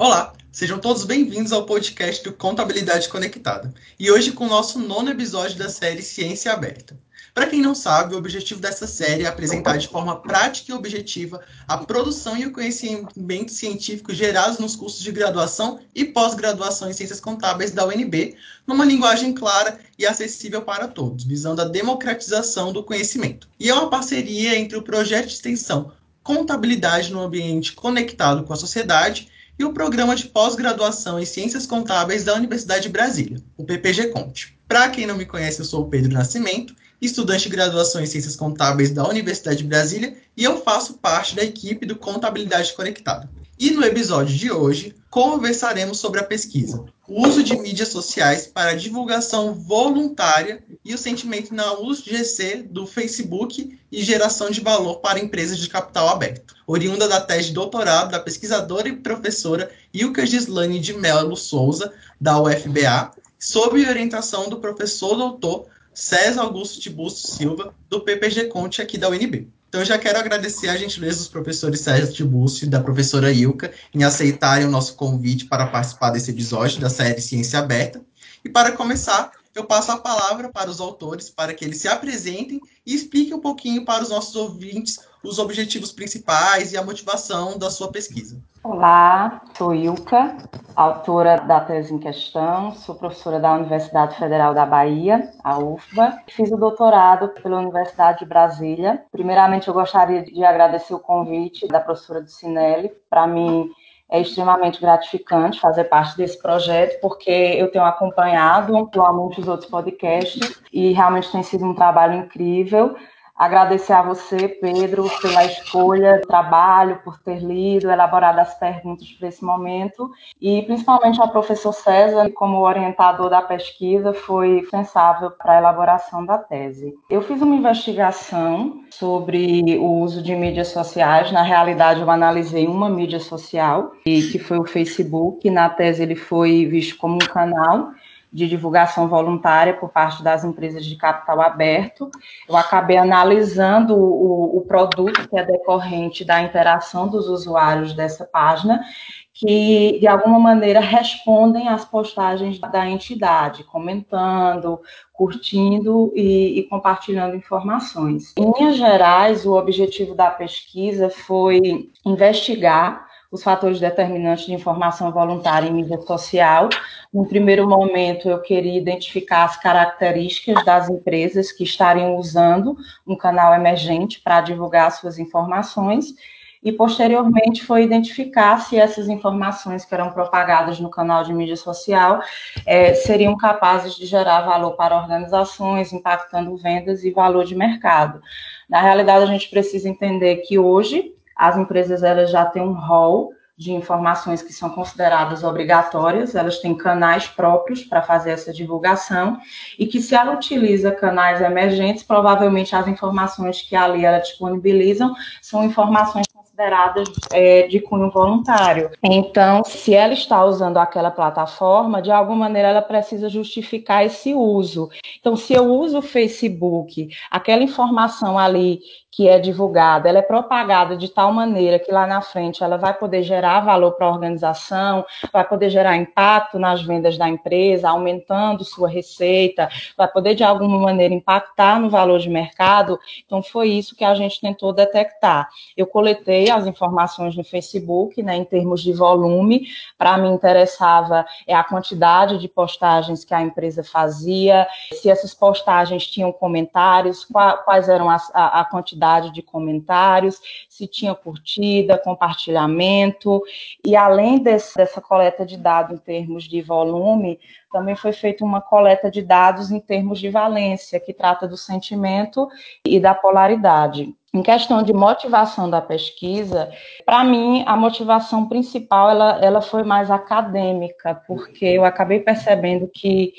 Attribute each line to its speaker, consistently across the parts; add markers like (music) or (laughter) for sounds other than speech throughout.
Speaker 1: Olá, sejam todos bem-vindos ao podcast do Contabilidade Conectada. E hoje com o nosso nono episódio da série Ciência Aberta. Para quem não sabe, o objetivo dessa série é apresentar de forma prática e objetiva a produção e o conhecimento científico gerados nos cursos de graduação e pós-graduação em Ciências Contábeis da UNB, numa linguagem clara e acessível para todos, visando a democratização do conhecimento. E é uma parceria entre o projeto de extensão Contabilidade no Ambiente Conectado com a Sociedade e o Programa de Pós-Graduação em Ciências Contábeis da Universidade de Brasília, o PPG Conte. Para quem não me conhece, eu sou o Pedro Nascimento, estudante de graduação em Ciências Contábeis da Universidade de Brasília e eu faço parte da equipe do Contabilidade Conectada. E no episódio de hoje, conversaremos sobre a pesquisa, o uso de mídias sociais para divulgação voluntária e o sentimento na uso de GC do Facebook e geração de valor para empresas de capital aberto. Oriunda da tese de doutorado da pesquisadora e professora Ilka Gislane de Melo Souza, da UFBA, sob orientação do professor doutor César Augusto Tibusto Silva, do PPG Conte aqui da UNB. Então, já quero agradecer a gentileza dos professores Sérgio Tiburcio e da professora Ilka em aceitarem o nosso convite para participar desse episódio da série Ciência Aberta. E para começar, eu passo a palavra para os autores para que eles se apresentem e expliquem um pouquinho para os nossos ouvintes os objetivos principais e a motivação da sua pesquisa.
Speaker 2: Olá, sou Ilka, autora da tese em questão, sou professora da Universidade Federal da Bahia, a UFBA. Fiz o doutorado pela Universidade de Brasília. Primeiramente, eu gostaria de agradecer o convite da professora do Cinelli. Para mim, é extremamente gratificante fazer parte desse projeto, porque eu tenho acompanhado muitos outros podcasts e realmente tem sido um trabalho incrível. Agradecer a você, Pedro, pela escolha do trabalho, por ter lido, elaborado as perguntas para esse momento, e principalmente ao professor César, como orientador da pesquisa, foi responsável para a elaboração da tese. Eu fiz uma investigação sobre o uso de mídias sociais. Na realidade, eu analisei uma mídia social, que foi o Facebook. Na tese, ele foi visto como um canal de divulgação voluntária por parte das empresas de capital aberto. Eu acabei analisando o, o produto que é decorrente da interação dos usuários dessa página, que de alguma maneira respondem às postagens da entidade, comentando, curtindo e, e, compartilhando informações. Em linhas gerais, o objetivo da pesquisa foi investigar os fatores determinantes de informação voluntária em mídia social. No primeiro momento, eu queria identificar as características das empresas que estariam usando um canal emergente para divulgar suas informações e posteriormente foi identificar se essas informações que eram propagadas no canal de mídia social é, seriam capazes de gerar valor para organizações, impactando vendas e valor de mercado. Na realidade, a gente precisa entender que hoje as empresas elas já têm um rol de informações que são consideradas obrigatórias, elas têm canais próprios para fazer essa divulgação, e que se ela utiliza canais emergentes, provavelmente as informações que ali ela disponibilizam são informações consideradas é, de cunho voluntário. Então, se ela está usando aquela plataforma, de alguma maneira ela precisa justificar esse uso. Então, se eu uso o Facebook, aquela informação ali que é divulgada, ela é propagada de tal maneira que lá na frente ela vai poder gerar valor para a organização, vai poder gerar impacto nas vendas da empresa, aumentando sua receita, vai poder de alguma maneira impactar no valor de mercado. Então foi isso que a gente tentou detectar. Eu coletei as informações no Facebook, né, em termos de volume, para mim interessava é a quantidade de postagens que a empresa fazia, se essas postagens tinham comentários, quais eram a, a quantidade quantidade de comentários, se tinha curtida, compartilhamento, e além desse, dessa coleta de dados em termos de volume, também foi feita uma coleta de dados em termos de valência, que trata do sentimento e da polaridade. Em questão de motivação da pesquisa, para mim a motivação principal ela, ela foi mais acadêmica, porque eu acabei percebendo que,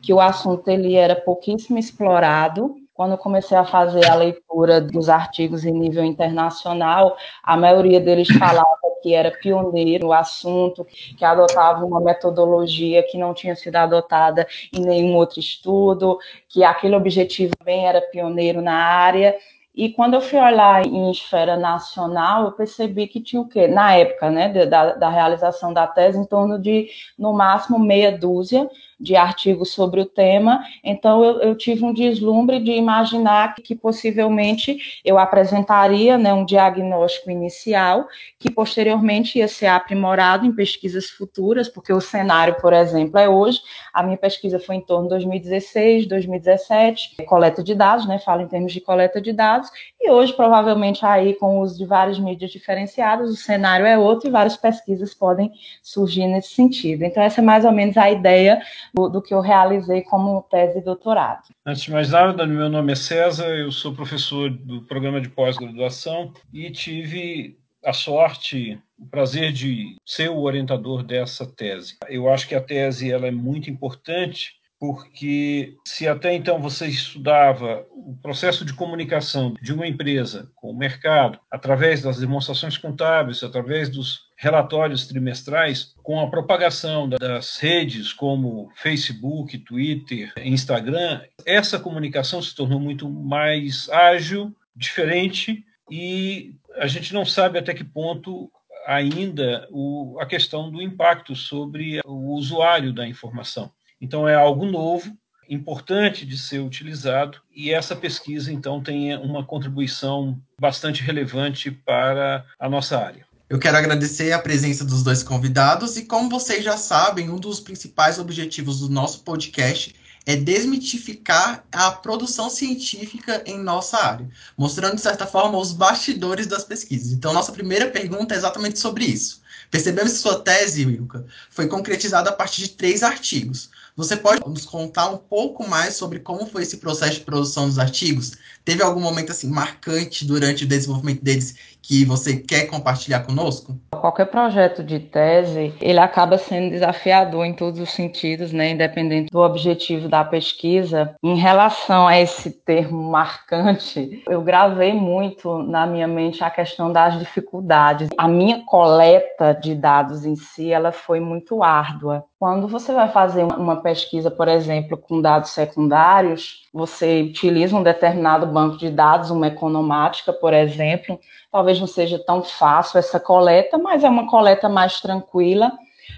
Speaker 2: que o assunto ele era pouquíssimo explorado quando eu comecei a fazer a leitura dos artigos em nível internacional, a maioria deles falava que era pioneiro no assunto, que adotava uma metodologia que não tinha sido adotada em nenhum outro estudo, que aquele objetivo também era pioneiro na área. E quando eu fui olhar em esfera nacional, eu percebi que tinha o quê? Na época, né, da, da realização da tese, em torno de, no máximo, meia dúzia de artigos sobre o tema, então eu, eu tive um deslumbre de imaginar que, que possivelmente eu apresentaria né, um diagnóstico inicial, que posteriormente ia ser aprimorado em pesquisas futuras, porque o cenário, por exemplo, é hoje, a minha pesquisa foi em torno de 2016, 2017, coleta de dados, né, falo em termos de coleta de dados, e hoje, provavelmente, aí com o uso de várias mídias diferenciadas, o cenário é outro e várias pesquisas podem surgir nesse sentido. Então, essa é mais ou menos a ideia do, do que eu realizei como tese de doutorado.
Speaker 3: Antes de mais nada, meu nome é César, eu sou professor do programa de pós-graduação e tive a sorte, o prazer de ser o orientador dessa tese. Eu acho que a tese ela é muito importante porque se até então você estudava o processo de comunicação de uma empresa com o mercado através das demonstrações contábeis, através dos relatórios trimestrais, com a propagação das redes como Facebook, Twitter, Instagram, essa comunicação se tornou muito mais ágil, diferente e a gente não sabe até que ponto ainda o, a questão do impacto sobre o usuário da informação. Então, é algo novo, importante de ser utilizado, e essa pesquisa, então, tem uma contribuição bastante relevante para a nossa área.
Speaker 1: Eu quero agradecer a presença dos dois convidados e, como vocês já sabem, um dos principais objetivos do nosso podcast é desmitificar a produção científica em nossa área, mostrando, de certa forma, os bastidores das pesquisas. Então, nossa primeira pergunta é exatamente sobre isso. Percebemos que sua tese, Wilka, foi concretizada a partir de três artigos. Você pode nos contar um pouco mais sobre como foi esse processo de produção dos artigos? Teve algum momento assim marcante durante o desenvolvimento deles que você quer compartilhar conosco?
Speaker 2: Qualquer projeto de tese, ele acaba sendo desafiador em todos os sentidos, né, independente do objetivo da pesquisa. Em relação a esse termo marcante, eu gravei muito na minha mente a questão das dificuldades. A minha coleta de dados em si, ela foi muito árdua. Quando você vai fazer uma pesquisa, por exemplo, com dados secundários, você utiliza um determinado banco de dados, uma economática, por exemplo, talvez não seja tão fácil essa coleta, mas é uma coleta mais tranquila.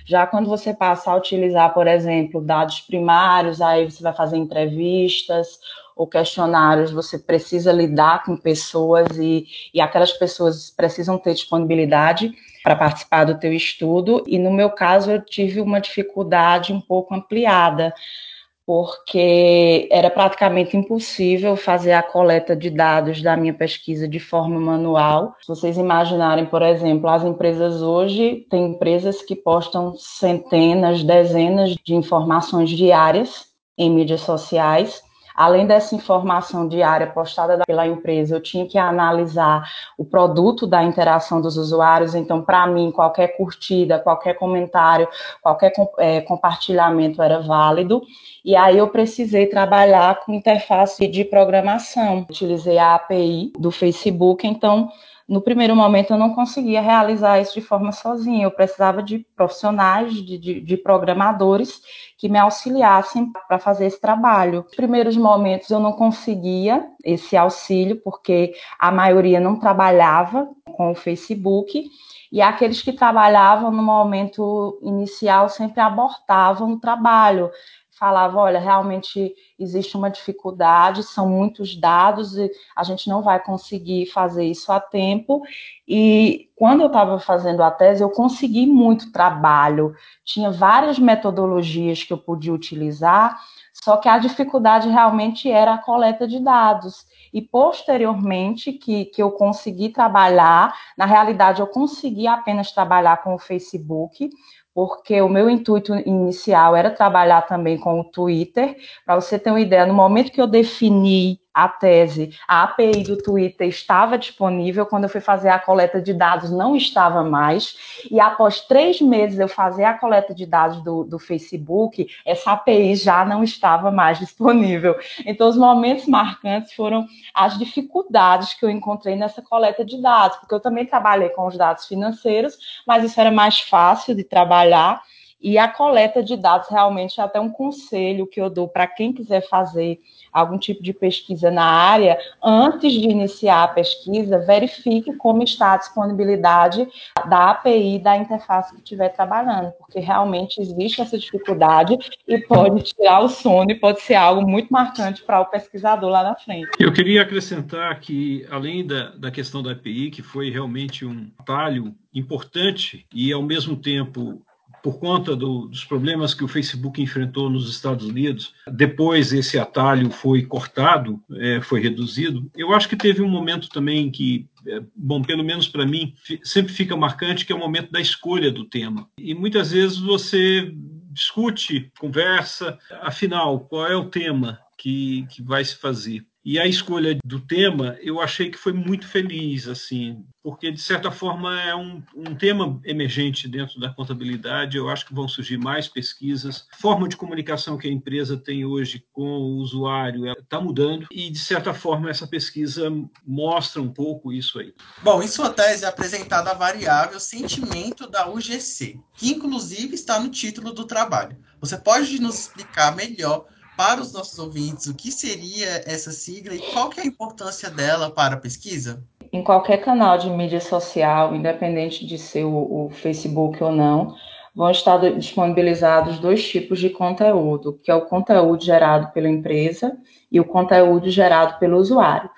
Speaker 2: Já quando você passa a utilizar, por exemplo, dados primários, aí você vai fazer entrevistas ou questionários, você precisa lidar com pessoas e, e aquelas pessoas precisam ter disponibilidade para participar do teu estudo. E no meu caso, eu tive uma dificuldade um pouco ampliada porque era praticamente impossível fazer a coleta de dados da minha pesquisa de forma manual. Se vocês imaginarem, por exemplo, as empresas hoje, tem empresas que postam centenas, dezenas de informações diárias em mídias sociais Além dessa informação diária postada pela empresa, eu tinha que analisar o produto da interação dos usuários. Então, para mim, qualquer curtida, qualquer comentário, qualquer é, compartilhamento era válido. E aí eu precisei trabalhar com interface de programação. Utilizei a API do Facebook, então no primeiro momento eu não conseguia realizar isso de forma sozinha, eu precisava de profissionais, de, de, de programadores que me auxiliassem para fazer esse trabalho. Nos primeiros momentos eu não conseguia esse auxílio, porque a maioria não trabalhava com o Facebook, e aqueles que trabalhavam no momento inicial sempre abortavam o trabalho falava, olha, realmente existe uma dificuldade, são muitos dados e a gente não vai conseguir fazer isso a tempo. E quando eu estava fazendo a tese, eu consegui muito trabalho, tinha várias metodologias que eu podia utilizar, só que a dificuldade realmente era a coleta de dados. E posteriormente que, que eu consegui trabalhar, na realidade eu consegui apenas trabalhar com o Facebook, porque o meu intuito inicial era trabalhar também com o Twitter. Para você ter uma ideia, no momento que eu defini a tese, a API do Twitter estava disponível. Quando eu fui fazer a coleta de dados, não estava mais. E após três meses eu fazer a coleta de dados do, do Facebook, essa API já não estava mais (laughs) disponível. Então, os momentos marcantes foram as dificuldades que eu encontrei nessa coleta de dados, porque eu também trabalhei com os dados financeiros, mas isso era mais fácil de trabalhar E a coleta de dados realmente é até um conselho que eu dou para quem quiser fazer algum tipo de pesquisa na área, antes de iniciar a pesquisa, verifique como está a disponibilidade da API da interface que estiver trabalhando, porque realmente existe essa dificuldade e pode tirar o sono e pode ser algo muito marcante para o pesquisador lá na frente.
Speaker 3: Eu queria acrescentar que, além da, da questão da API, que foi realmente um atalho importante e, ao mesmo tempo, por conta do, dos problemas que o Facebook enfrentou nos Estados Unidos, depois esse atalho foi cortado, é, foi reduzido. Eu acho que teve um momento também que, é, bom, pelo menos para mim, sempre fica marcante, que é o momento da escolha do tema. E muitas vezes você discute, conversa, afinal, qual é o tema que, que vai se fazer? E a escolha do tema, eu achei que foi muito feliz, assim, porque de certa forma é um, um tema emergente dentro da contabilidade. Eu acho que vão surgir mais pesquisas. A forma de comunicação que a empresa tem hoje com o usuário está mudando e de certa forma essa pesquisa mostra um pouco isso aí.
Speaker 1: Bom, em sua tese é apresentada a variável sentimento da UGC, que inclusive está no título do trabalho. Você pode nos explicar melhor para os nossos ouvintes o que seria essa sigla e qual que é a importância dela para a pesquisa?
Speaker 2: Em qualquer canal de mídia social, independente de ser o, o Facebook ou não, vão estar disponibilizados dois tipos de conteúdo, que é o conteúdo gerado pela empresa e o conteúdo gerado pelo usuário.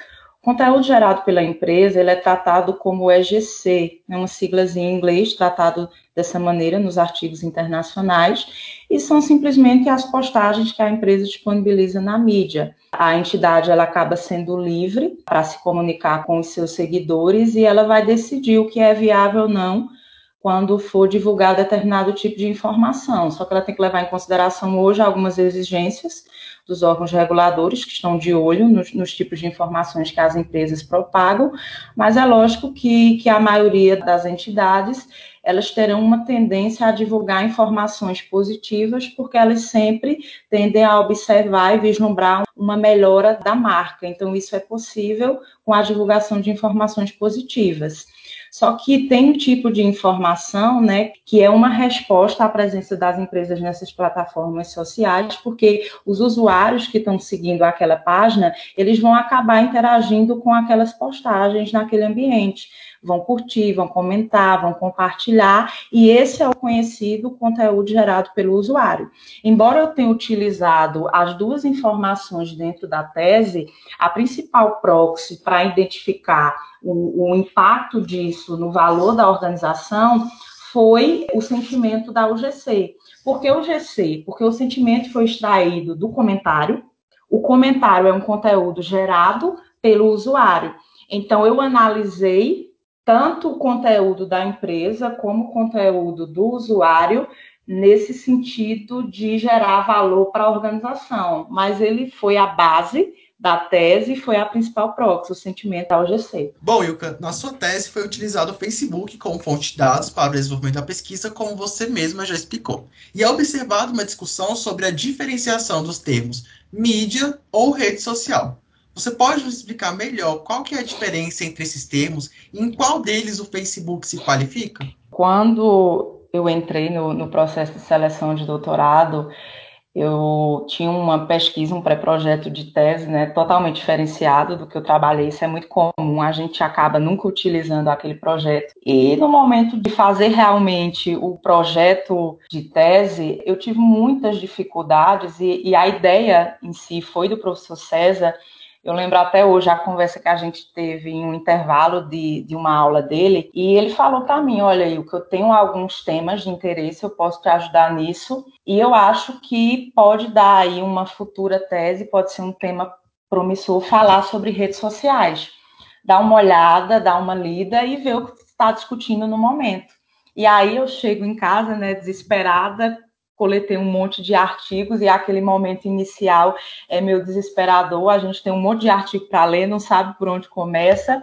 Speaker 2: Conteúdo gerado pela empresa ele é tratado como EGC, é uma siglazinha em inglês, tratado dessa maneira nos artigos internacionais, e são simplesmente as postagens que a empresa disponibiliza na mídia. A entidade ela acaba sendo livre para se comunicar com os seus seguidores e ela vai decidir o que é viável ou não quando for divulgar determinado tipo de informação. Só que ela tem que levar em consideração hoje algumas exigências dos órgãos reguladores que estão de olho nos, nos, tipos de informações que as empresas propagam, mas é lógico que, que a maioria das entidades elas terão uma tendência a divulgar informações positivas, porque elas sempre tendem a observar e vislumbrar uma melhora da marca. Então, isso é possível com a divulgação de informações positivas. Só que tem um tipo de informação, né, que é uma resposta à presença das empresas nessas plataformas sociais, porque os usuários que estão seguindo aquela página, eles vão acabar interagindo com aquelas postagens naquele ambiente vão curtir, vão comentar, vão compartilhar, e esse é o conhecido conteúdo gerado pelo usuário. Embora eu tenha utilizado as duas informações dentro da tese, a principal proxy para identificar o, o impacto disso no valor da organização foi o sentimento da UGC. Por que UGC? Porque o sentimento foi extraído do comentário. O comentário é um conteúdo gerado pelo usuário. Então, eu analisei tanto o conteúdo da empresa como o conteúdo do usuário nesse sentido de gerar valor para a organização, mas ele foi a base da tese foi a principal proxy, o sentimento da OGC.
Speaker 1: Bom, Ilka, na sua tese foi utilizado o Facebook como fonte de dados para o desenvolvimento da pesquisa, como você mesma já explicou. E é observado uma discussão sobre a diferenciação dos termos mídia ou rede social. Você pode nos explicar melhor qual que é a diferença entre esses termos e em qual deles o Facebook se qualifica?
Speaker 2: Quando eu entrei no, no processo de seleção de doutorado, eu tinha uma pesquisa, um pré-projeto de tese, né, totalmente diferenciado do que eu trabalhei. Isso é muito comum, a gente acaba nunca utilizando aquele projeto. E no momento de fazer realmente o projeto de tese, eu tive muitas dificuldades e, e a ideia em si foi do professor César eu lembro até hoje a conversa que a gente teve em um intervalo de, de uma aula dele, e ele falou para mim: olha, aí, que eu tenho alguns temas de interesse, eu posso te ajudar nisso, e eu acho que pode dar aí uma futura tese, pode ser um tema promissor falar sobre redes sociais. Dar uma olhada, dar uma lida e ver o que está discutindo no momento. E aí eu chego em casa, né, desesperada, coletei um monte de artigos e aquele momento inicial é meio desesperador. A gente tem um monte de artigo para ler, não sabe por onde começa.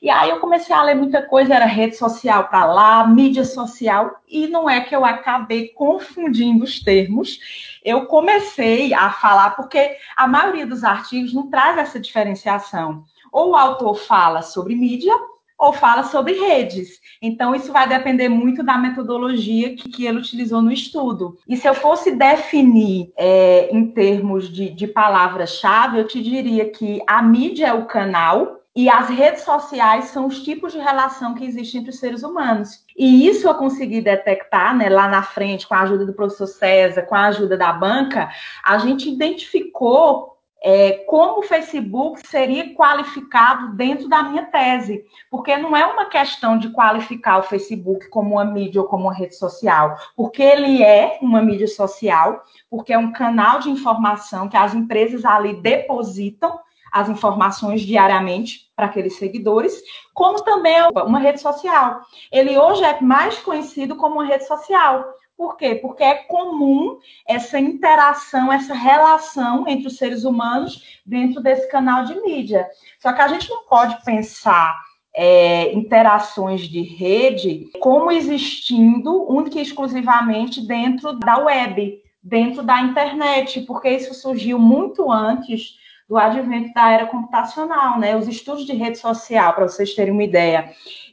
Speaker 2: E aí eu comecei a ler muita coisa, era rede social para lá, mídia social, e não é que eu acabei confundindo os termos. Eu comecei a falar porque a maioria dos artigos não traz essa diferenciação. Ou o autor fala sobre mídia, ou fala sobre redes. Então, isso vai depender muito da metodologia que, que ele utilizou no estudo. E se eu fosse definir é, em termos de, de palavra-chave, eu te diria que a mídia é o canal, e as redes sociais são os tipos de relação que existem entre os seres humanos. E isso eu consegui detectar né, lá na frente, com a ajuda do professor César, com a ajuda da banca, a gente identificou é, como o Facebook seria qualificado dentro da minha tese, porque não é uma questão de qualificar o Facebook como uma mídia ou como uma rede social, porque ele é uma mídia social, porque é um canal de informação que as empresas ali depositam as informações diariamente para aqueles seguidores, como também é uma rede social. Ele hoje é mais conhecido como uma rede social, por quê? Porque é comum essa interação, essa relação entre os seres humanos dentro desse canal de mídia. Só que a gente não pode pensar é, interações de rede como existindo única e exclusivamente dentro da web, dentro da internet, porque isso surgiu muito antes do advento da era computacional, né? Os estudos de rede social, para vocês terem uma ideia,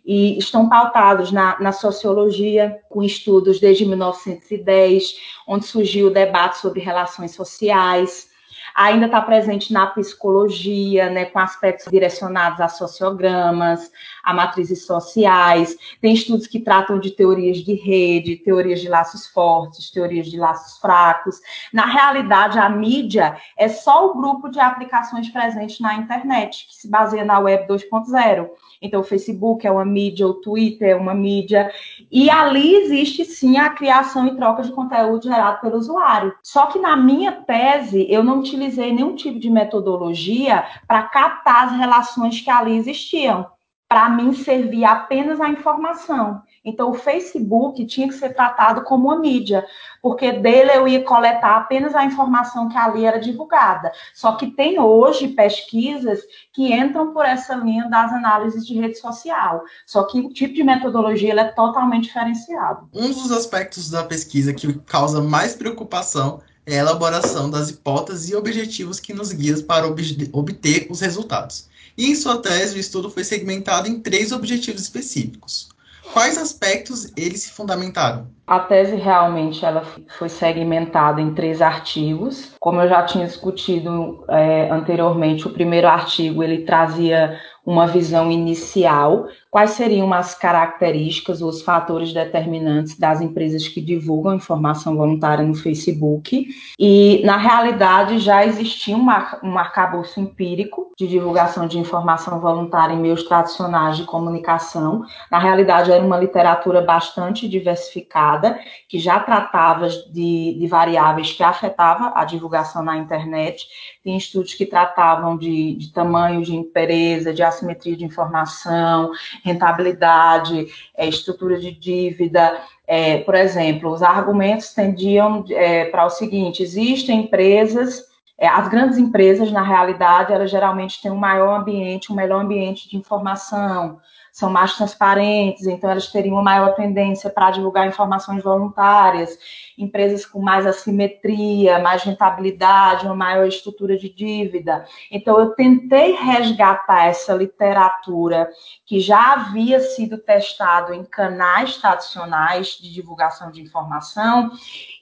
Speaker 2: e estão pautados na, na, sociologia, com estudos desde 1910, onde surgiu o debate sobre relações sociais, ainda está presente na psicologia, né, com aspectos direcionados a sociogramas, a matrizes sociais. Tem estudos que tratam de teorias de rede, teorias de laços fortes, teorias de laços fracos. Na realidade, a mídia é só o grupo de aplicações presentes na internet, que se baseia na web 2.0. Então, o Facebook é uma mídia, o Twitter é uma mídia, e ali existe sim a criação e troca de conteúdo gerado pelo usuário. Só que na minha tese, eu não utilizei nenhum tipo de metodologia para captar as relações que ali existiam para mim servia apenas a informação. Então, o Facebook tinha que ser tratado como uma mídia, porque dele eu ia coletar apenas a informação que ali era divulgada. Só que tem hoje pesquisas que entram por essa linha das análises de rede social. Só que o tipo de metodologia é totalmente diferenciado.
Speaker 1: Um dos aspectos da pesquisa que causa mais preocupação é a elaboração das hipóteses e objetivos que nos guiam para obter os resultados. E em sua tese, o estudo foi segmentado em três objetivos específicos. Quais aspectos eles se fundamentaram?
Speaker 2: A tese realmente ela foi segmentada em três artigos. Como eu já tinha discutido é, anteriormente, o primeiro artigo ele trazia uma visão inicial, quais seriam as características ou os fatores determinantes das empresas que divulgam informação voluntária no Facebook. E, na realidade, já existia um, arcabouço empírico de divulgação de informação voluntária em meios tradicionais de comunicação. Na realidade, era uma literatura bastante diversificada, que já tratava de, de variáveis que afetavam a divulgação na internet. Tem estudos que tratavam de, de tamanho de empresa, de assimetria de informação, rentabilidade, é, estrutura de dívida. É, por exemplo, os argumentos tendiam é, para o seguinte: existem empresas, é, as grandes empresas, na realidade, elas geralmente têm um maior ambiente, um melhor ambiente de informação são mais transparentes, então elas teriam uma maior tendência para divulgar informações voluntárias, empresas com mais assimetria, mais rentabilidade, uma maior estrutura de dívida. Então eu tentei resgatar essa literatura que já havia sido testado em canais tradicionais de divulgação de informação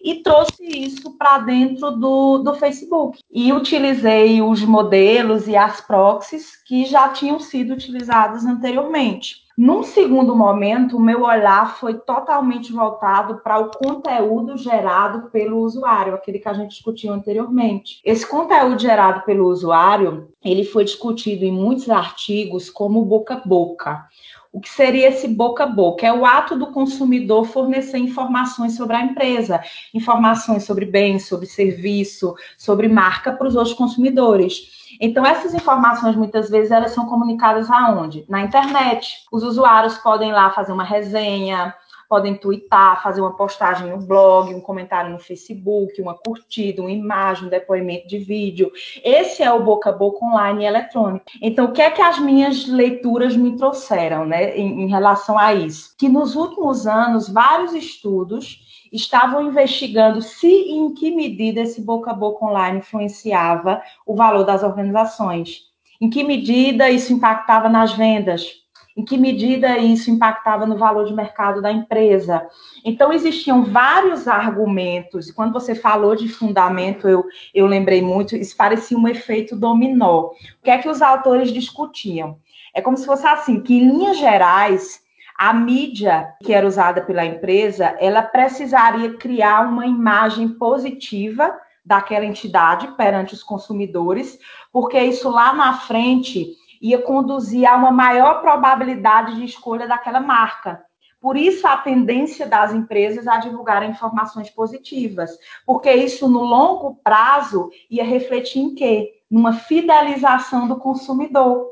Speaker 2: e trouxe isso para dentro do, do Facebook. E utilizei os modelos e as proxies que já tinham sido utilizados anteriormente. Num segundo momento, o meu olhar foi totalmente voltado para o conteúdo gerado pelo usuário, aquele que a gente discutiu anteriormente. Esse conteúdo gerado pelo usuário, ele foi discutido em muitos artigos como boca a boca. O que seria esse boca a boca? É o ato do consumidor fornecer informações sobre a empresa, informações sobre bens, sobre serviço, sobre marca para os outros consumidores. Então, essas informações, muitas vezes, elas são comunicadas aonde? Na internet. Os usuários podem lá fazer uma resenha, podem twittar, fazer uma postagem no blog, um comentário no Facebook, uma curtida, uma imagem, um depoimento de vídeo. Esse é o boca a boca online eletrônico. Então, o que é que as minhas leituras me trouxeram, né, em, em relação a isso? Que nos últimos anos, vários estudos estavam investigando se e em que medida esse boca a boca online influenciava o valor das organizações. Em que medida isso impactava nas vendas? em que medida isso impactava no valor de mercado da empresa. Então, existiam vários argumentos, e quando você falou de fundamento, eu, eu lembrei muito, isso parecia um efeito dominó. O que é que os autores discutiam? É como se fosse assim, que em linhas gerais, a mídia que era usada pela empresa, ela precisaria criar uma imagem positiva daquela entidade perante os consumidores, porque isso lá na frente ia conduzir a uma maior probabilidade de escolha daquela marca. Por isso, a tendência das empresas a divulgar informações positivas, porque isso, no longo prazo, ia refletir em quê? Numa fidelização do consumidor.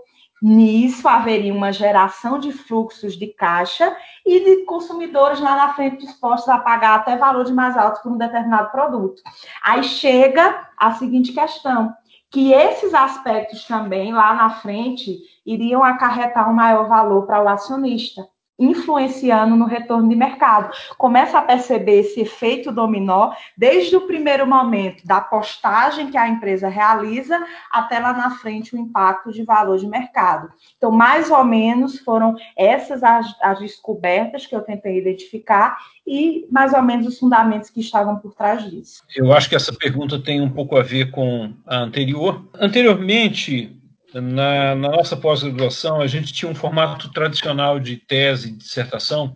Speaker 2: Nisso haveria uma geração de fluxos de caixa e de consumidores lá na frente dispostos a pagar até valores mais altos por um determinado produto. Aí chega a seguinte questão: que esses aspectos também lá na frente iriam acarretar um maior valor para o acionista influenciando no retorno de mercado. Começa a perceber esse efeito dominó desde o primeiro momento da postagem que a empresa realiza até lá na frente o impacto de valor de mercado. Então, mais ou menos foram essas as, as descobertas que eu tentei identificar e mais ou menos os fundamentos que estavam por trás disso.
Speaker 3: Eu acho que essa pergunta tem um pouco a ver com a anterior. Anteriormente, na, na nossa pós-graduação, a gente tinha um formato tradicional de tese e dissertação,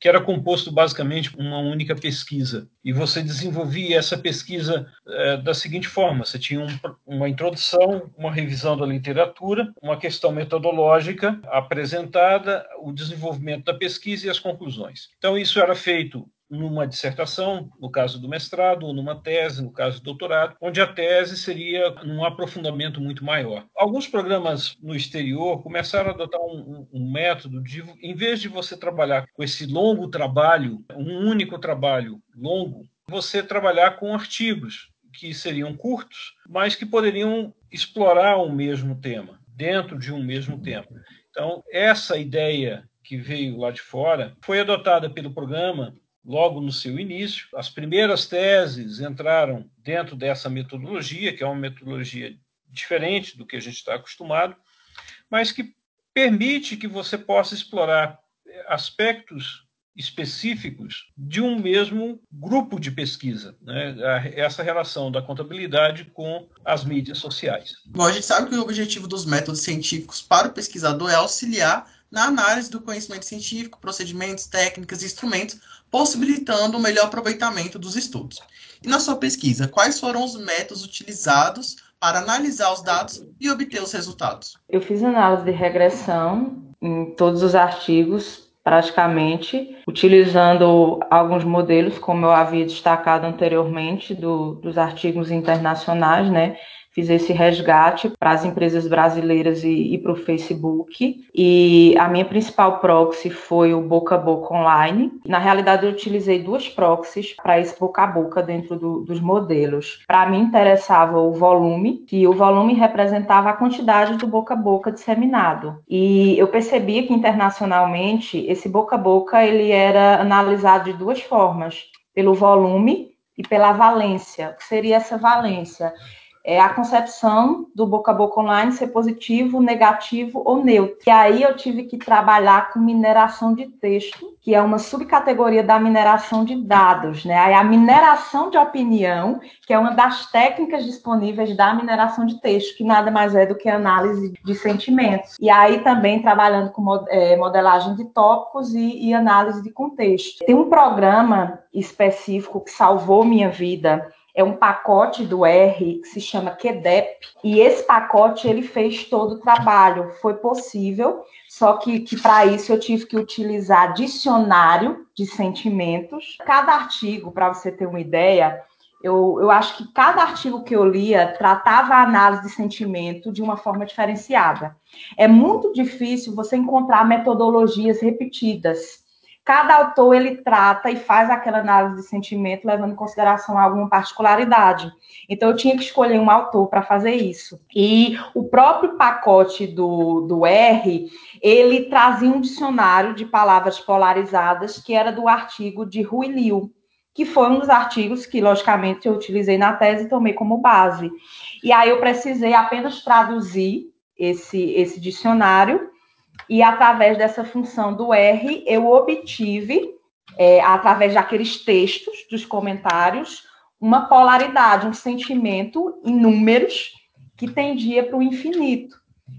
Speaker 3: que era composto basicamente por uma única pesquisa. E você desenvolvia essa pesquisa é, da seguinte forma: você tinha um, uma introdução, uma revisão da literatura, uma questão metodológica apresentada, o desenvolvimento da pesquisa e as conclusões. Então, isso era feito numa dissertação, no caso do mestrado, ou numa tese, no caso do doutorado, onde a tese seria um aprofundamento muito maior. Alguns programas no exterior começaram a adotar um, um, método de, em vez de você trabalhar com esse longo trabalho, um único trabalho longo, você trabalhar com artigos que seriam curtos, mas que poderiam explorar o mesmo tema, dentro de um mesmo tema. Então, essa ideia que veio lá de fora foi adotada pelo programa logo no seu início. As primeiras teses entraram dentro dessa metodologia, que é uma metodologia diferente do que a gente está acostumado, mas que permite que você possa explorar aspectos específicos de um mesmo grupo de pesquisa, né? essa relação da contabilidade com as mídias sociais.
Speaker 1: Bom, a gente sabe que o objetivo dos métodos científicos para o pesquisador é auxiliar na análise do conhecimento científico, procedimentos, técnicas e instrumentos, possibilitando o melhor aproveitamento dos estudos. E na sua pesquisa, quais foram os métodos utilizados para analisar os dados e obter os resultados?
Speaker 2: Eu fiz análise de regressão em todos os artigos, praticamente, utilizando alguns modelos, como eu havia destacado anteriormente, do, dos artigos internacionais, né? Fiz esse resgate para as empresas brasileiras e, e para o Facebook. E a minha principal proxy foi o Boca a Boca Online. Na realidade, eu utilizei duas proxies para esse boca a boca dentro do, dos modelos. Para mim, interessava o volume, que o volume representava a quantidade do boca a boca disseminado. E eu percebia que internacionalmente esse boca a boca ele era analisado de duas formas: pelo volume e pela valência. O que seria essa valência? É a concepção do boca a boca online ser positivo, negativo ou neutro. E aí eu tive que trabalhar com mineração de texto, que é uma subcategoria da mineração de dados, né? Aí a mineração de opinião, que é uma das técnicas disponíveis da mineração de texto, que nada mais é do que análise de sentimentos. E aí também trabalhando com é, modelagem de tópicos e, e análise de contexto. Tem um programa específico que salvou minha vida é um pacote do R que se chama QDEP, e esse pacote ele fez todo o trabalho. Foi possível, só que, que para isso eu tive que utilizar dicionário de sentimentos. Cada artigo, para você ter uma ideia, eu, eu acho que cada artigo que eu lia tratava a análise de sentimento de uma forma diferenciada. É muito difícil você encontrar metodologias repetidas cada autor ele trata e faz aquela análise de sentimento levando em consideração alguma particularidade. Então eu tinha que escolher um autor para fazer isso. E o próprio pacote do, do R, ele trazia um dicionário de palavras polarizadas que era do artigo de Rui Liu, que foi um dos artigos que, logicamente, eu utilizei na tese e tomei como base. E aí eu precisei apenas traduzir esse, esse dicionário e através dessa função do R, eu obtive, é, através daqueles textos, dos comentários, uma polaridade, um sentimento em números que tendia para o infinito.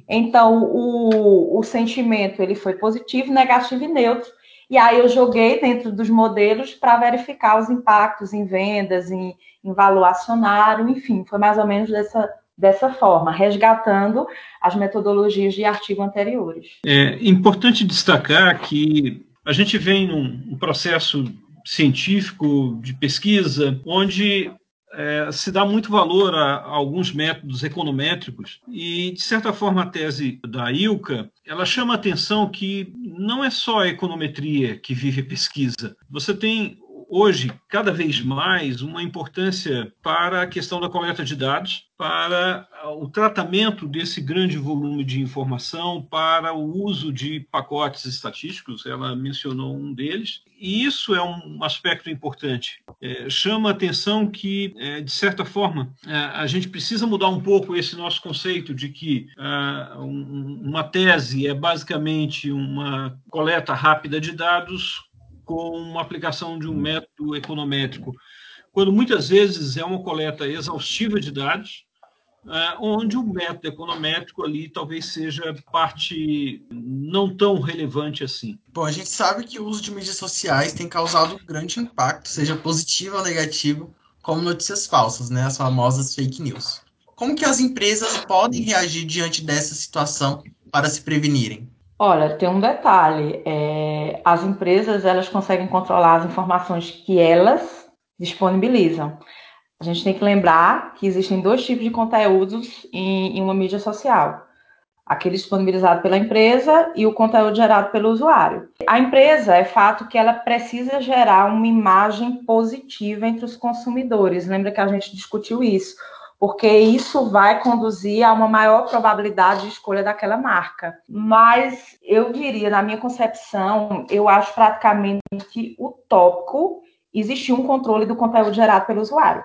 Speaker 2: Então, o, o sentimento ele foi positivo, negativo e neutro. E aí eu joguei dentro dos modelos para verificar os impactos em vendas, em, em valor acionário, enfim, foi mais ou menos dessa, dessa forma, resgatando as metodologias de artigo anteriores.
Speaker 3: É importante destacar que a gente vem num processo científico de pesquisa onde é, se dá muito valor a, a, alguns métodos econométricos e, de certa forma, a tese da Ilka ela chama a atenção que não é só a econometria que vive pesquisa. Você tem hoje, cada vez mais, uma importância para a questão da coleta de dados, para o tratamento desse grande volume de informação, para o uso de pacotes estatísticos, ela mencionou um deles, e isso é um aspecto importante. É, chama a atenção que, é, de certa forma, é, a gente precisa mudar um pouco esse nosso conceito de que ah, um, uma tese é basicamente uma coleta rápida de dados com uma aplicação de um método econométrico, quando muitas vezes é uma coleta exaustiva de dados, é, onde o método econométrico ali talvez seja parte não tão relevante assim.
Speaker 1: Bom, a gente sabe que o uso de mídias sociais tem causado um grande impacto, seja positivo ou negativo, como notícias falsas, né, as famosas fake news. Como que as empresas podem reagir diante dessa situação para se prevenirem?
Speaker 2: Olha, tem um detalhe. É, as empresas elas conseguem controlar as informações que elas disponibilizam. A gente tem que lembrar que existem dois tipos de conteúdos em, em uma mídia social. Aquele disponibilizado pela empresa e o conteúdo gerado pelo usuário. A empresa, é fato que ela precisa gerar uma imagem positiva entre os consumidores. Lembra que a gente discutiu isso? Porque isso vai conduzir a uma maior probabilidade de escolha daquela marca. Mas eu diria, na minha concepção, eu acho praticamente utópico existir um controle do conteúdo gerado pelo usuário.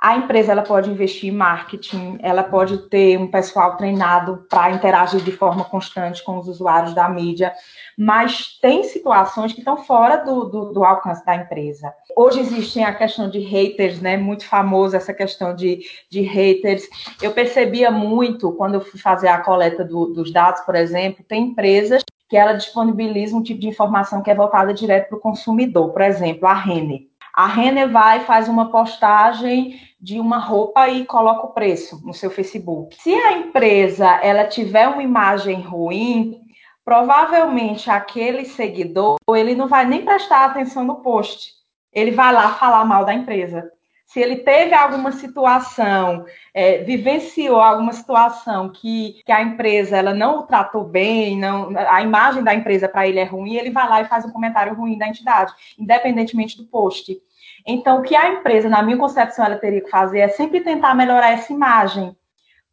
Speaker 2: A empresa ela pode investir em marketing, ela pode ter um pessoal treinado para interagir de forma constante com os usuários da mídia, mas tem situações que estão fora do, do, do alcance da empresa. Hoje existem a questão de haters, né? Muito famosa essa questão de, de haters. Eu percebia muito quando eu fui fazer a coleta do, dos dados, por exemplo, tem empresas que ela disponibiliza um tipo de informação que é voltada direto para o consumidor. Por exemplo, a Renner. A Renner vai faz uma postagem de uma roupa e coloca o preço no seu Facebook. Se a empresa ela tiver uma imagem ruim, provavelmente aquele seguidor ele não vai nem prestar atenção no post. Ele vai lá falar mal da empresa. Se ele teve alguma situação, é, vivenciou alguma situação que, que a empresa ela não o tratou bem, não, a imagem da empresa para ele é ruim, ele vai lá e faz um comentário ruim da entidade, independentemente do post. Então, o que a empresa, na minha concepção, ela teria que fazer é sempre tentar melhorar essa imagem.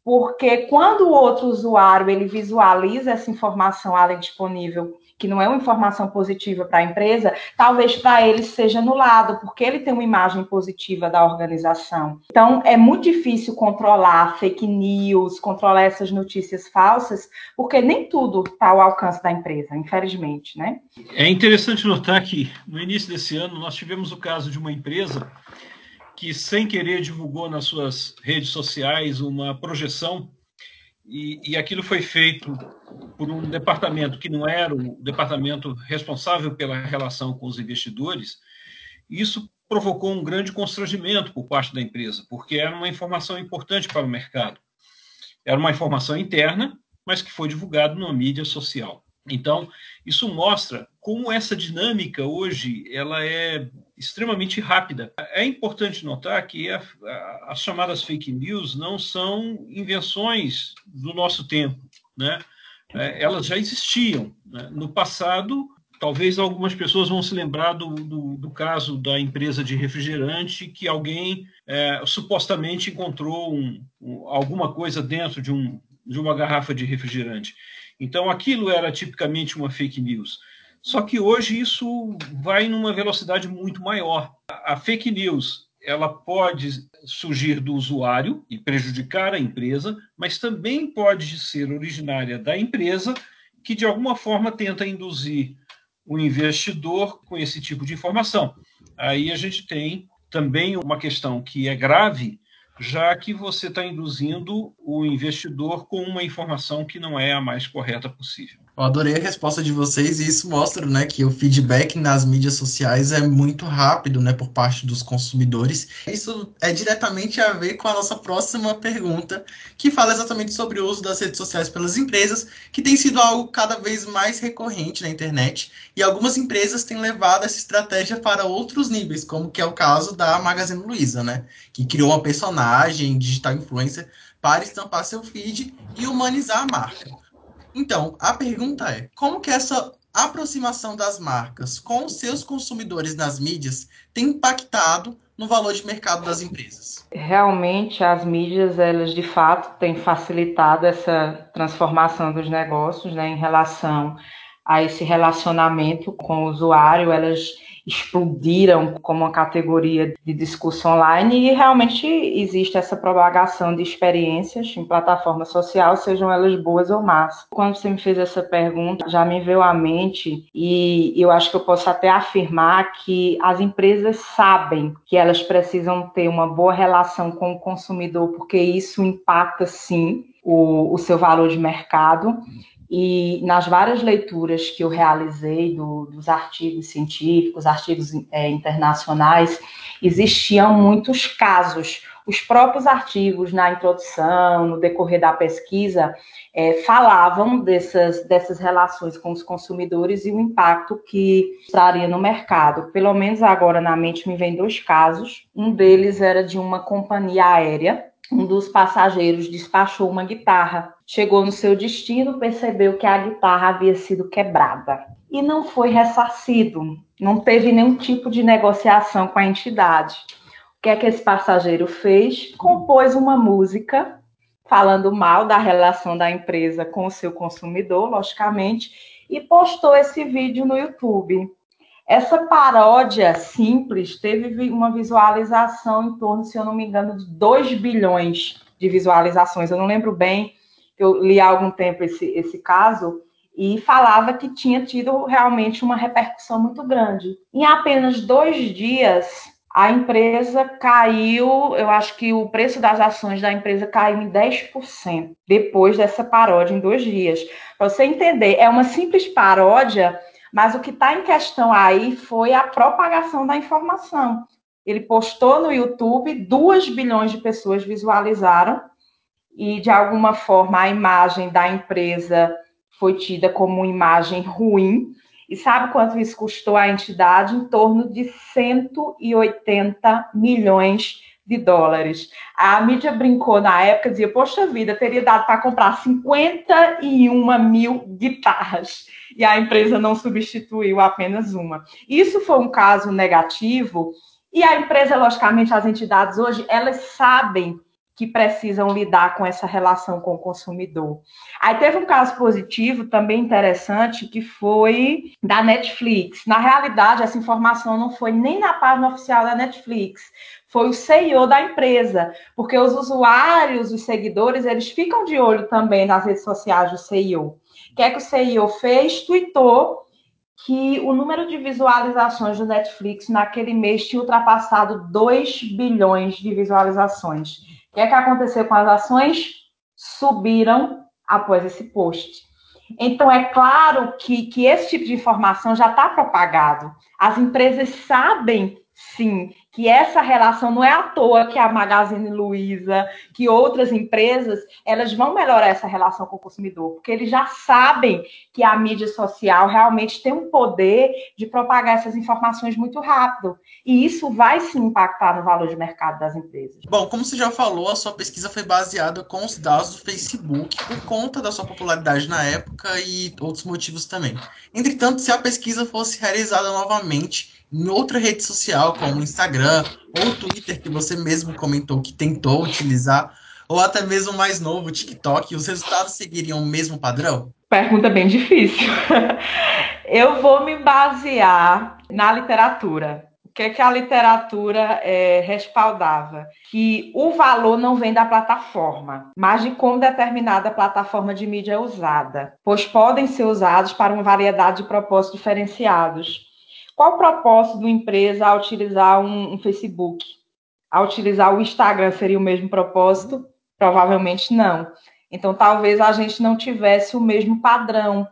Speaker 2: Porque quando o outro usuário ele visualiza essa informação ali disponível que não é uma informação positiva para a empresa, talvez para ele seja anulado, porque ele tem uma imagem positiva da organização. Então, é muito difícil controlar fake news, controlar essas notícias falsas, porque nem tudo está ao alcance da empresa, infelizmente, né?
Speaker 3: É interessante notar que no início desse ano nós tivemos o caso de uma empresa que, sem querer, divulgou nas suas redes sociais uma projeção e, e, aquilo foi feito por um departamento que não era o departamento responsável pela relação com os investidores. Isso provocou um grande constrangimento por parte da empresa, porque era uma informação importante para o mercado. Era uma informação interna, mas que foi divulgada numa mídia social. Então, isso mostra como essa dinâmica hoje ela é extremamente rápida. É importante notar que a, a, as chamadas fake news não são invenções do nosso tempo, né? É, elas já existiam. Né? No passado, talvez algumas pessoas vão se lembrar do, do, do caso da empresa de refrigerante que alguém é, supostamente encontrou um, um, alguma coisa dentro de, um, de uma garrafa de refrigerante. Então, aquilo era tipicamente uma fake news. Só que hoje isso vai numa velocidade muito maior. A fake news ela pode surgir do usuário e prejudicar a empresa, mas também pode ser originária da empresa que de alguma forma tenta induzir o investidor com esse tipo de informação. Aí a gente tem também uma questão que é grave, já que você está induzindo o investidor com uma informação que não é a mais correta possível.
Speaker 1: Eu adorei a resposta de vocês e isso mostra, né, que o feedback nas mídias sociais é muito rápido, né, por parte dos consumidores. Isso é diretamente a ver com a nossa próxima pergunta, que fala exatamente sobre o uso das redes sociais pelas empresas, que tem sido algo cada vez mais recorrente na internet, e algumas empresas têm levado essa estratégia para outros níveis, como que é o caso da Magazine Luiza, né, que criou uma personagem digital influencer para estampar seu feed e humanizar a marca. Então, a pergunta é: como que essa aproximação das marcas com seus consumidores nas mídias tem impactado no valor de mercado das empresas?
Speaker 2: Realmente, as mídias, elas de fato têm facilitado essa transformação dos negócios, né, em relação a esse relacionamento com o usuário, elas explodiram como uma categoria de discurso online e realmente existe essa propagação de experiências em plataforma social, sejam elas boas ou más. Quando você me fez essa pergunta, já me veio à mente e eu acho que eu posso até afirmar que as empresas sabem que elas precisam ter uma boa relação com o consumidor, porque isso impacta sim o, o seu valor de mercado e nas várias leituras que eu realizei do, dos artigos científicos, artigos é, internacionais, existiam muitos casos. Os próprios artigos na introdução, no decorrer da pesquisa, é, falavam dessas, dessas relações com os consumidores e o impacto que traria no mercado. Pelo menos agora na mente me vem dois casos. Um deles era de uma companhia aérea um dos passageiros despachou uma guitarra. Chegou no seu destino, percebeu que a guitarra havia sido quebrada e não foi ressarcido. Não teve nenhum tipo de negociação com a entidade. O que é que esse passageiro fez? Compôs uma música falando mal da relação da empresa com o seu consumidor, logicamente, e postou esse vídeo no YouTube. Essa paródia simples teve uma visualização em torno, se eu não me engano, de 2 bilhões de visualizações. Eu não lembro bem, eu li há algum tempo esse, esse caso, e falava que tinha tido realmente uma repercussão muito grande. Em apenas dois dias, a empresa caiu, eu acho que o preço das ações da empresa caiu em 10% depois dessa paródia em dois dias. Para você entender, é uma simples paródia mas o que está em questão aí foi a propagação da informação. Ele postou no YouTube, 2 bilhões de pessoas visualizaram, e de alguma forma a imagem da empresa foi tida como uma imagem ruim. E sabe quanto isso custou à entidade? Em torno de 180 milhões de dólares. A mídia brincou na época, dizia, poxa vida, teria dado para comprar 51 mil guitarras. E a empresa não substituiu apenas uma. Isso foi um caso negativo. E a empresa, logicamente, as entidades hoje, elas sabem que precisam lidar com essa relação com o consumidor. Aí teve um caso positivo também interessante que foi da Netflix. Na realidade, essa informação não foi nem na página oficial da Netflix, foi o CEO da empresa, porque os usuários, os seguidores, eles ficam de olho também nas redes sociais do CEO. O que é que o CEO fez? Tweetou que o número de visualizações do Netflix naquele mês tinha ultrapassado 2 bilhões de visualizações. O que é que aconteceu com as ações? Subiram após esse post. Então, é claro que, que esse tipo de informação já está propagado. As empresas sabem, sim, que essa relação não é à toa que a Magazine Luiza, que outras empresas, elas vão melhorar essa relação com o consumidor, porque eles já sabem que a mídia social realmente tem um poder de propagar essas informações muito rápido. E isso vai se impactar no valor de mercado das empresas.
Speaker 1: Bom, como você já falou, a sua pesquisa foi baseada com os dados do Facebook por conta da sua popularidade na época e outros motivos também. Entretanto, se a pesquisa fosse realizada novamente, em outra rede social, como Instagram ou Twitter, que você mesmo comentou que tentou utilizar, ou até mesmo mais novo, TikTok, os resultados seguiriam o mesmo padrão?
Speaker 2: Pergunta bem difícil. (laughs) Eu vou me basear na literatura. O que, é que a literatura é, respaldava? Que o valor não vem da plataforma, mas de como determinada plataforma de mídia é usada, pois podem ser usados para uma variedade de propósitos diferenciados. Qual o propósito de uma empresa ao utilizar um, um Facebook? Ao utilizar o Instagram seria o mesmo propósito? Provavelmente não. Então, talvez a gente não tivesse o mesmo padrão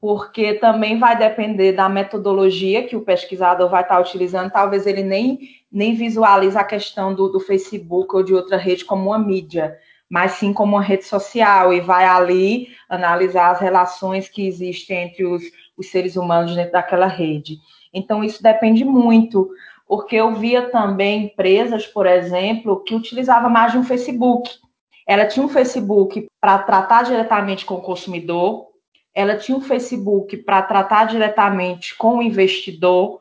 Speaker 2: porque também vai depender da metodologia que o pesquisador vai estar utilizando. Talvez ele nem, nem visualize a questão do, do Facebook ou de outra rede como uma mídia, mas sim como uma rede social e vai ali analisar as relações que existem entre os, os seres humanos dentro daquela rede. Então, isso depende muito, porque eu via também empresas, por exemplo, que utilizavam mais de um Facebook. Ela tinha um Facebook para tratar diretamente com o consumidor, ela tinha um Facebook para tratar diretamente com o investidor.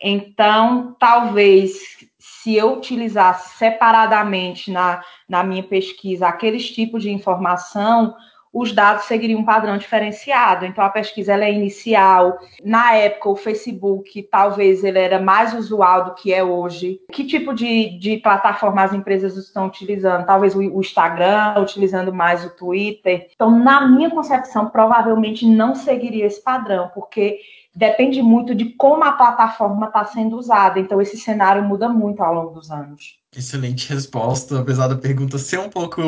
Speaker 2: Então, talvez, se eu utilizasse separadamente na, na minha pesquisa aqueles tipos de informação, os dados seguiriam um padrão diferenciado. Então, a pesquisa ela é inicial. Na época, o Facebook, talvez, ele era mais usual do que é hoje. Que tipo de, de plataforma as empresas estão utilizando? Talvez o, o Instagram, utilizando mais o Twitter. Então, na minha concepção, provavelmente não seguiria esse padrão, porque depende muito de como a plataforma está sendo usada. Então, esse cenário muda muito ao longo dos anos.
Speaker 1: Excelente resposta, apesar da pergunta ser um pouco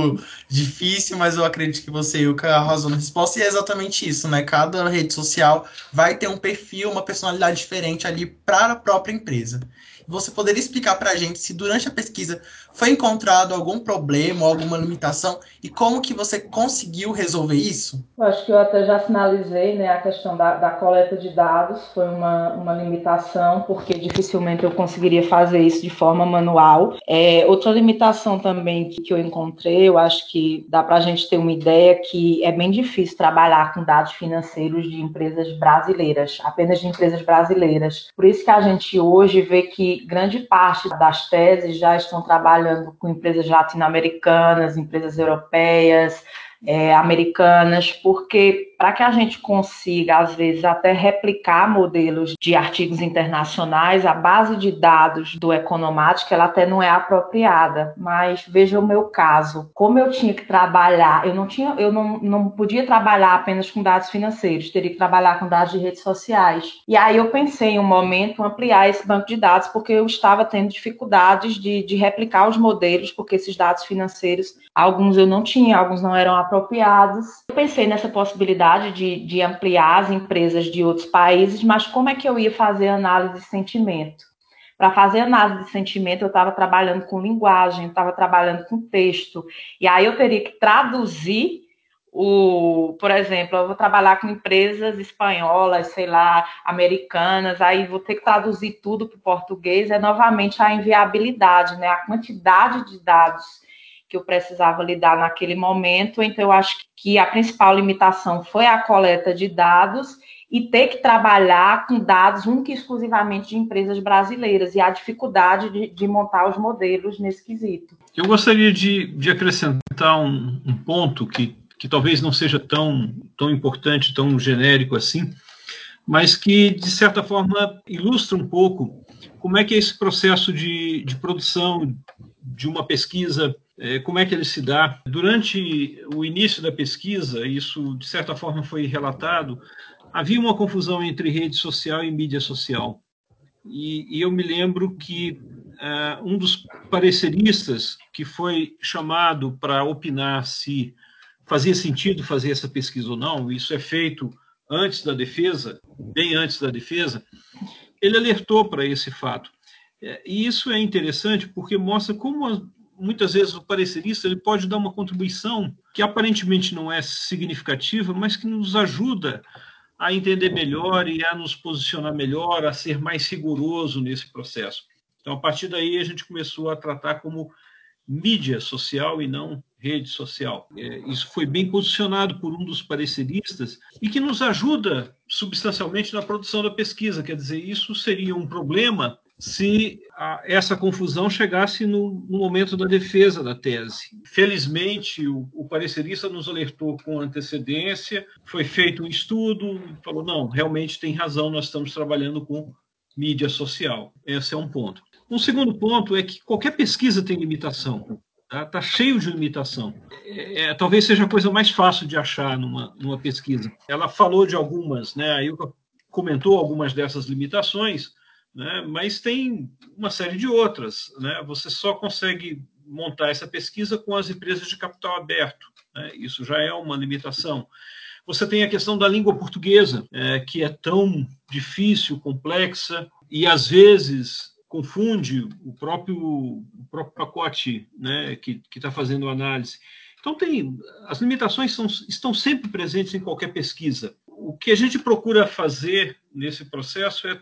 Speaker 1: difícil, mas eu acredito que você, Yuka, arrasou na resposta, e é exatamente isso, né? Cada rede social vai ter um perfil, uma personalidade diferente ali para a própria empresa. Você poderia explicar para a gente se durante a pesquisa foi encontrado algum problema, alguma limitação e como que você conseguiu resolver isso?
Speaker 2: Eu acho que eu até já finalizei, né, a questão da, da coleta de dados foi uma, uma limitação porque dificilmente eu conseguiria fazer isso de forma manual. É, outra limitação também que, que eu encontrei, eu acho que dá para a gente ter uma ideia que é bem difícil trabalhar com dados financeiros de empresas brasileiras, apenas de empresas brasileiras. Por isso que a gente hoje vê que grande parte das teses já estão trabalhando com empresas latino-americanas, empresas europeias, é, americanas, porque para que a gente consiga, às vezes, até replicar modelos de artigos internacionais, a base de dados do Economática ela até não é apropriada. Mas veja o meu caso, como eu tinha que trabalhar, eu não tinha, eu não, não podia trabalhar apenas com dados financeiros, teria que trabalhar com dados de redes sociais. E aí eu pensei em um momento ampliar esse banco de dados, porque eu estava tendo dificuldades de, de replicar os modelos, porque esses dados financeiros, alguns eu não tinha, alguns não eram apropriados. Eu pensei nessa possibilidade possibilidade de, de ampliar as empresas de outros países, mas como é que eu ia fazer análise de sentimento? Para fazer análise de sentimento, eu estava trabalhando com linguagem, estava trabalhando com texto, e aí eu teria que traduzir o, por exemplo, eu vou trabalhar com empresas espanholas, sei lá, americanas, aí vou ter que traduzir tudo para o português, é novamente a inviabilidade, né? A quantidade de dados que eu precisava lidar naquele momento. Então, eu acho que a principal limitação foi a coleta de dados e ter que trabalhar com dados única e exclusivamente de empresas brasileiras e a dificuldade de, de montar os modelos nesse quesito.
Speaker 3: Eu gostaria de, de acrescentar um, um ponto que, que talvez não seja tão, tão importante, tão genérico assim, mas que, de certa forma, ilustra um pouco como é que é esse processo de, de produção de uma pesquisa como é que ele se dá. Durante o início da pesquisa, isso de certa forma foi relatado, havia uma confusão entre rede social e mídia social. E, e eu me lembro que uh, um dos pareceristas que foi chamado para opinar se fazia sentido fazer essa pesquisa ou não, isso é feito antes da defesa, bem antes da defesa, ele alertou para esse fato. É, e isso é interessante porque mostra como muitas vezes o parecerista ele pode dar uma contribuição que aparentemente não é significativa, mas que nos ajuda a entender melhor e a nos posicionar melhor, a ser mais rigoroso nesse processo. Então, a partir daí, a gente começou a tratar como mídia social e não rede social. É, isso foi bem posicionado por um dos pareceristas e que nos ajuda substancialmente na produção da pesquisa. Quer dizer, isso seria um problema se a, essa confusão chegasse no, no, momento da defesa da tese. Felizmente, o, o parecerista nos alertou com antecedência, foi feito um estudo, falou: não, realmente tem razão, nós estamos trabalhando com mídia social. Esse é um ponto. Um segundo ponto é que qualquer pesquisa tem limitação. Está tá cheio de limitação. É, é, talvez seja a coisa mais fácil de achar numa, numa pesquisa. Ela falou de algumas, né? Aí comentou algumas dessas limitações, né? mas tem uma série de outras. Né? Você só consegue montar essa pesquisa com as empresas de capital aberto. Né? Isso já é uma limitação. Você tem a questão da língua portuguesa, é, que é tão difícil, complexa e às vezes confunde o próprio, o próprio pacote né, que está fazendo a análise. Então, tem, as limitações são, estão sempre presentes em qualquer pesquisa. O que a gente procura fazer nesse processo é,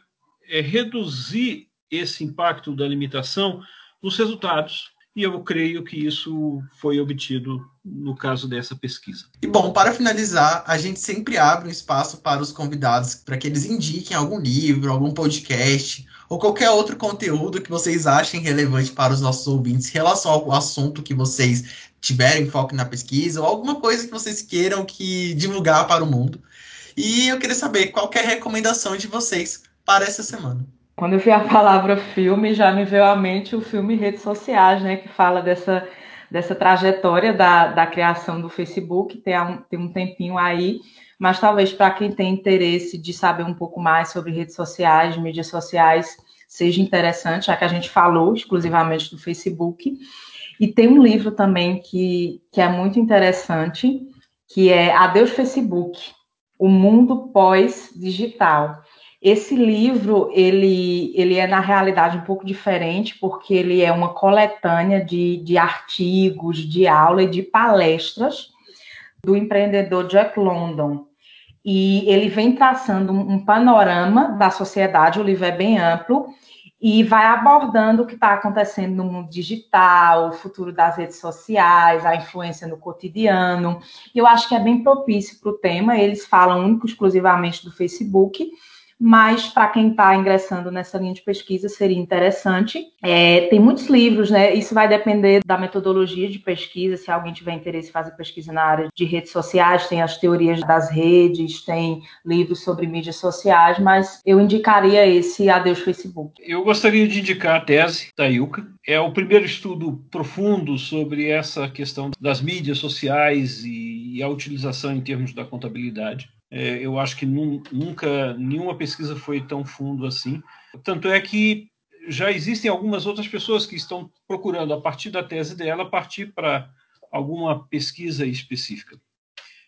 Speaker 3: é reduzir esse impacto da limitação nos resultados, e eu creio que isso foi obtido no caso dessa pesquisa.
Speaker 1: E bom, para finalizar, a gente sempre abre um espaço para os convidados para que eles indiquem algum livro, algum podcast ou qualquer outro conteúdo que vocês achem relevante para os nossos ouvintes em relação ao assunto que vocês tiverem foco na pesquisa ou alguma coisa que vocês queiram que divulgar para o mundo. E eu queria saber qual é a recomendação de vocês para essa semana.
Speaker 2: Quando eu vi a palavra filme, já me veio à mente o filme Redes Sociais, né, que fala dessa, dessa trajetória da, da criação do Facebook, tem um, tem um tempinho aí, mas talvez para quem tem interesse de saber um pouco mais sobre redes sociais, mídias sociais, seja interessante, já que a gente falou exclusivamente do Facebook. E tem um livro também que, que é muito interessante, que é Adeus Facebook, o mundo pós-digital. Esse livro, ele, ele é, na realidade, um pouco diferente, porque ele é uma coletânea de, de artigos, de aula e de palestras do empreendedor Jack London. E ele vem traçando um, panorama da sociedade, o livro é bem amplo, e vai abordando o que está acontecendo no mundo digital, o futuro das redes sociais, a influência no cotidiano. Eu acho que é bem propício para o tema. Eles falam único exclusivamente do Facebook, mas para quem está ingressando nessa linha de pesquisa seria interessante. É, tem muitos livros, né? Isso vai depender da metodologia de pesquisa. Se alguém tiver interesse em fazer pesquisa na área de redes sociais, tem as teorias das redes, tem livros sobre mídias sociais, mas eu indicaria esse Adeus Facebook.
Speaker 3: Eu gostaria de indicar a tese da Ilka. É o primeiro estudo profundo sobre essa questão das mídias sociais e a utilização em termos da contabilidade. É, eu acho que nunca, nenhuma pesquisa foi tão fundo assim. Tanto é que já existem algumas outras pessoas que estão procurando, a partir da tese dela, partir para alguma pesquisa específica.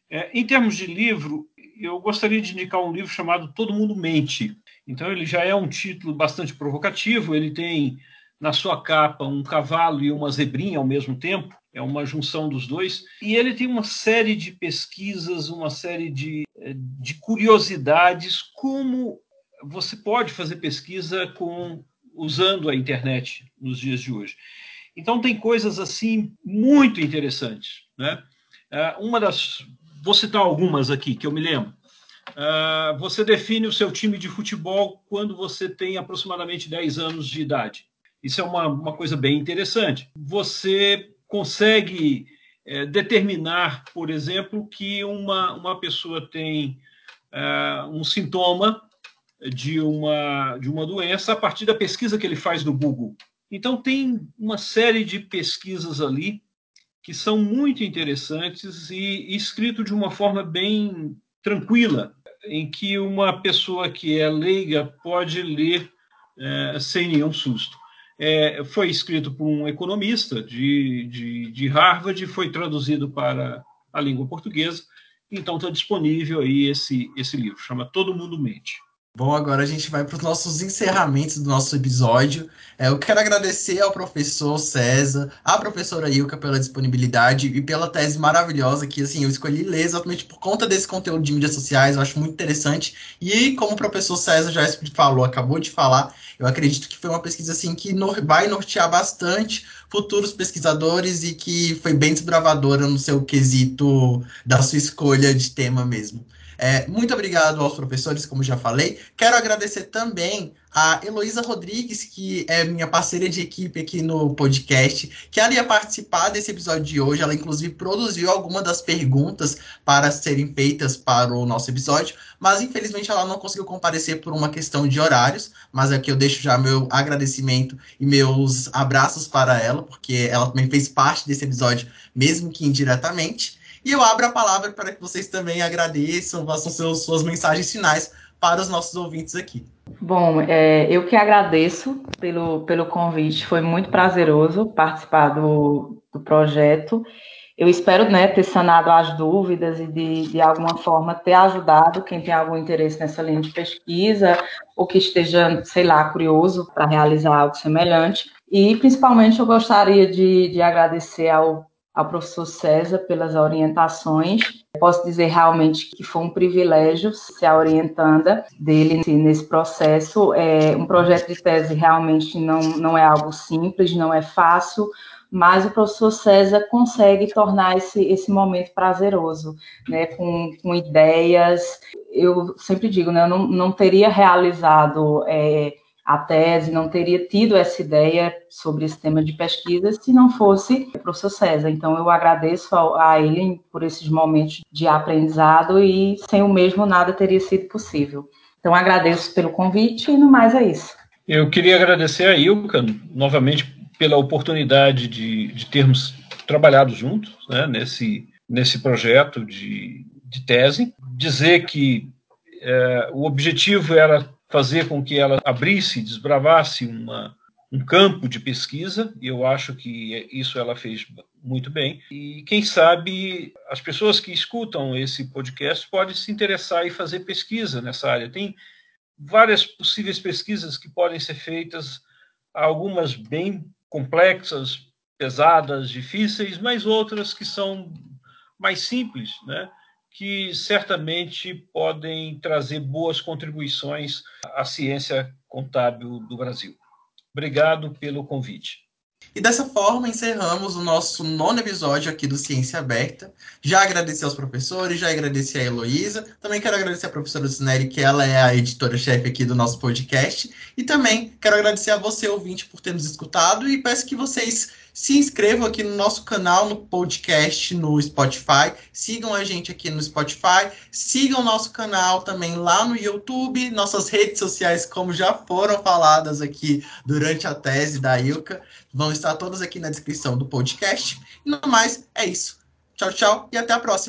Speaker 3: É, em termos de livro, eu gostaria de indicar um livro chamado Todo Mundo Mente. Então, ele já é um título bastante provocativo, ele tem na sua capa um cavalo e uma zebrinha ao mesmo tempo, é uma junção dos dois. E ele tem uma série de pesquisas, uma série de, eh, de curiosidades, como você pode fazer pesquisa com usando a internet nos dias de hoje. Então tem coisas assim muito interessantes, né? Eh, uma das, vou citar algumas aqui que eu me lembro. Eh, você define o seu time de futebol quando você tem aproximadamente 10 anos de idade. Isso é uma, uma coisa bem interessante. Você consegue é, determinar, por exemplo, que uma, uma pessoa tem é, um sintoma de uma, de uma doença a partir da pesquisa que ele faz no Google. Então, tem uma série de pesquisas ali que são muito interessantes e escrito de uma forma bem tranquila, em que uma pessoa que é leiga pode ler é, sem nenhum susto é, foi escrito por um economista de, de, de Harvard foi traduzido para a língua portuguesa. Então está disponível aí esse, esse livro, chama Todo Mundo Mente.
Speaker 1: Bom, agora a gente vai para os nossos encerramentos do nosso episódio. É, eu quero agradecer ao professor César, à professora Ilka pela disponibilidade e pela tese maravilhosa que assim eu escolhi ler exatamente por conta desse conteúdo de mídias sociais. Eu acho muito interessante. E como o professor César já falou, acabou de falar, eu acredito que foi uma pesquisa assim que vai nortear bastante futuros pesquisadores e que foi bem desbravadora no seu quesito da sua escolha de tema mesmo. É, muito obrigado aos professores, como já falei. Quero agradecer também a Heloísa Rodrigues, que é minha parceira de equipe aqui no podcast, que ela ia participar desse episódio de hoje. Ela, inclusive, produziu algumas das perguntas para serem feitas para o nosso episódio, mas infelizmente ela não conseguiu comparecer por uma questão de horários. Mas aqui eu deixo já meu agradecimento e meus abraços para ela, porque ela também fez parte desse episódio, mesmo que indiretamente. E eu abro a palavra para que vocês também agradeçam, façam seus, suas mensagens finais para os nossos ouvintes aqui.
Speaker 2: Bom, é, eu que agradeço pelo, pelo convite, foi muito prazeroso participar do, do projeto. Eu espero né, ter sanado as dúvidas e de, de alguma forma ter ajudado quem tem algum interesse nessa linha de pesquisa ou que esteja, sei lá, curioso para realizar algo semelhante. E principalmente eu gostaria de, de agradecer ao ao professor César pelas orientações. Posso dizer realmente que foi um privilégio ser a orientanda dele nesse processo. É, um projeto de tese realmente não, não é algo simples, não é fácil, mas o professor César consegue tornar esse, esse momento prazeroso, né, com, com ideias. Eu sempre digo, né, eu não, não teria realizado. É, a tese, não teria tido essa ideia sobre esse tema de pesquisa se não fosse o professor César. Então, eu agradeço a, ele por esses momentos de aprendizado e sem o mesmo nada teria sido possível. Então, agradeço pelo convite e no mais é isso.
Speaker 3: Eu queria agradecer a Ilka novamente pela oportunidade de, de termos trabalhado juntos né, nesse, nesse projeto de, de tese. Dizer que é, o objetivo era fazer com que ela abrisse, desbravasse uma, um campo de pesquisa, e eu acho que isso ela fez muito bem. E quem sabe as pessoas que escutam esse podcast podem se interessar e fazer pesquisa nessa área. Tem várias possíveis pesquisas que podem ser feitas, algumas bem complexas, pesadas, difíceis, mas outras que são mais simples, né? Que certamente podem trazer boas contribuições à ciência contábil do Brasil. Obrigado pelo convite.
Speaker 1: E dessa forma encerramos o nosso nono episódio aqui do Ciência Aberta. Já agradeci aos professores, já agradeci a Heloísa. Também quero agradecer a professora Sineri, que ela é a editora-chefe aqui do nosso podcast. E também quero agradecer a você, ouvinte, por ter nos escutado e peço que vocês se inscrevam aqui no nosso canal, no podcast, no Spotify. Sigam a gente aqui no Spotify. Sigam nosso canal também lá no YouTube. Nossas redes sociais, como já foram faladas aqui durante a tese da Ilka, vão estar todas aqui na descrição do podcast. E no mais, é isso. Tchau, tchau e até a próxima.